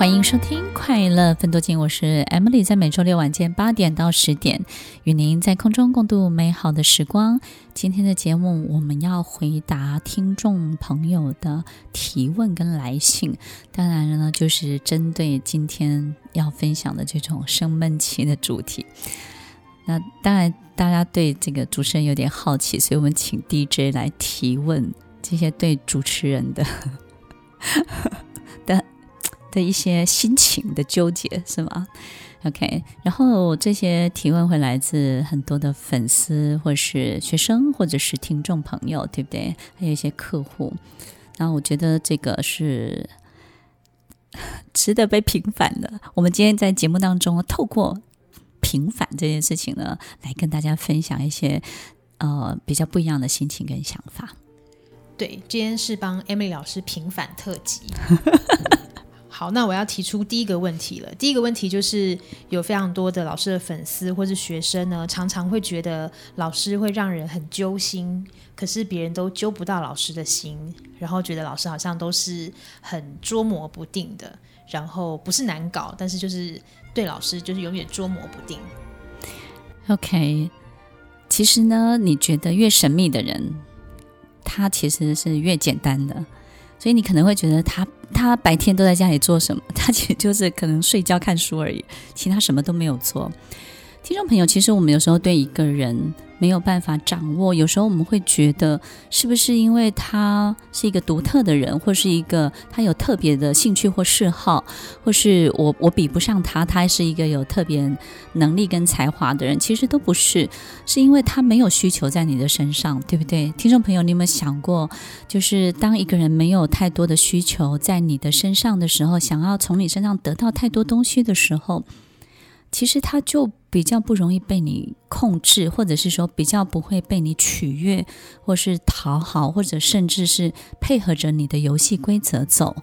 欢迎收听《快乐分多金》，我是 Emily，在每周六晚间八点到十点，与您在空中共度美好的时光。今天的节目，我们要回答听众朋友的提问跟来信，当然了呢，就是针对今天要分享的这种生闷气的主题。那当然，大家对这个主持人有点好奇，所以我们请 DJ 来提问这些对主持人的的。的一些心情的纠结是吗？OK，然后这些提问会来自很多的粉丝，或是学生，或者是听众朋友，对不对？还有一些客户。然后我觉得这个是值得被平反的。我们今天在节目当中透过平反这件事情呢，来跟大家分享一些呃比较不一样的心情跟想法。对，今天是帮 Emily 老师平反特辑。好，那我要提出第一个问题了。第一个问题就是，有非常多的老师的粉丝或是学生呢，常常会觉得老师会让人很揪心，可是别人都揪不到老师的心，然后觉得老师好像都是很捉摸不定的，然后不是难搞，但是就是对老师就是永远捉摸不定。OK，其实呢，你觉得越神秘的人，他其实是越简单的。所以你可能会觉得他他白天都在家里做什么？他其实就是可能睡觉看书而已，其他什么都没有做。听众朋友，其实我们有时候对一个人没有办法掌握，有时候我们会觉得是不是因为他是一个独特的人，或是一个他有特别的兴趣或嗜好，或是我我比不上他，他是一个有特别能力跟才华的人，其实都不是，是因为他没有需求在你的身上，对不对？听众朋友，你有没有想过，就是当一个人没有太多的需求在你的身上的时候，想要从你身上得到太多东西的时候，其实他就比较不容易被你控制，或者是说比较不会被你取悦，或是讨好，或者甚至是配合着你的游戏规则走。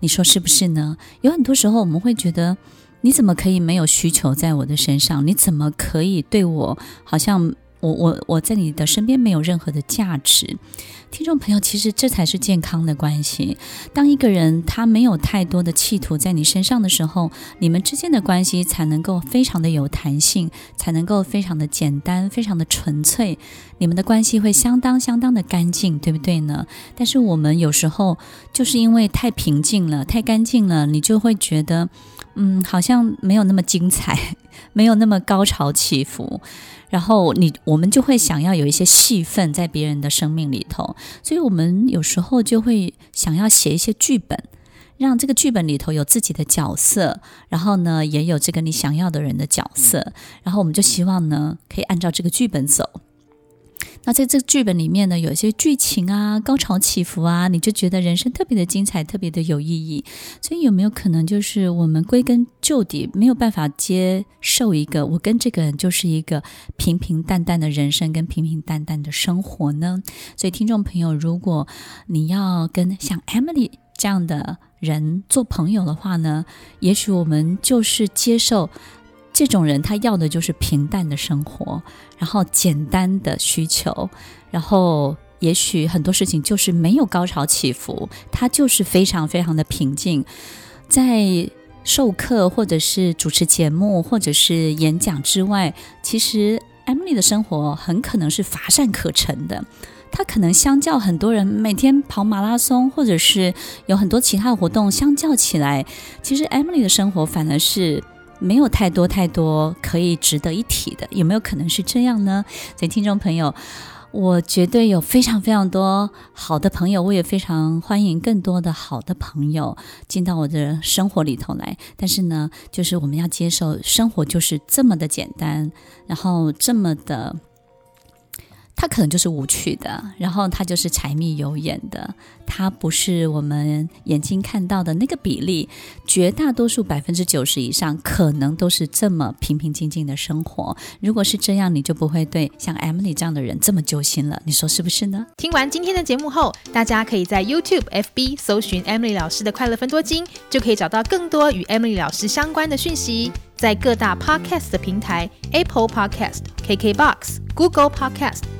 你说是不是呢？有很多时候我们会觉得，你怎么可以没有需求在我的身上？你怎么可以对我好像我我我在你的身边没有任何的价值？听众朋友，其实这才是健康的关系。当一个人他没有太多的企图在你身上的时候，你们之间的关系才能够非常的有弹性，才能够非常的简单，非常的纯粹。你们的关系会相当相当的干净，对不对呢？但是我们有时候就是因为太平静了，太干净了，你就会觉得，嗯，好像没有那么精彩，没有那么高潮起伏。然后你我们就会想要有一些戏份在别人的生命里头，所以我们有时候就会想要写一些剧本，让这个剧本里头有自己的角色，然后呢也有这个你想要的人的角色，然后我们就希望呢可以按照这个剧本走。那在这剧本里面呢，有些剧情啊，高潮起伏啊，你就觉得人生特别的精彩，特别的有意义。所以有没有可能，就是我们归根究底没有办法接受一个我跟这个人就是一个平平淡淡的人生跟平平淡淡的生活呢？所以听众朋友，如果你要跟像 Emily 这样的人做朋友的话呢，也许我们就是接受。这种人他要的就是平淡的生活，然后简单的需求，然后也许很多事情就是没有高潮起伏，他就是非常非常的平静。在授课或者是主持节目或者是演讲之外，其实 Emily 的生活很可能是乏善可陈的。他可能相较很多人每天跑马拉松或者是有很多其他的活动相较起来，其实 Emily 的生活反而是。没有太多太多可以值得一提的，有没有可能是这样呢？所以听众朋友，我绝对有非常非常多好的朋友，我也非常欢迎更多的好的朋友进到我的生活里头来。但是呢，就是我们要接受生活就是这么的简单，然后这么的他可能就是无趣的，然后他就是柴米油盐的，他不是我们眼睛看到的那个比例。绝大多数百分之九十以上，可能都是这么平平静静的生活。如果是这样，你就不会对像 Emily 这样的人这么揪心了。你说是不是呢？听完今天的节目后，大家可以在 YouTube、FB 搜寻 Emily 老师的快乐分多金，就可以找到更多与 Emily 老师相关的讯息。在各大 Podcast 的平台，Apple Podcast、KKBox、Google Podcast、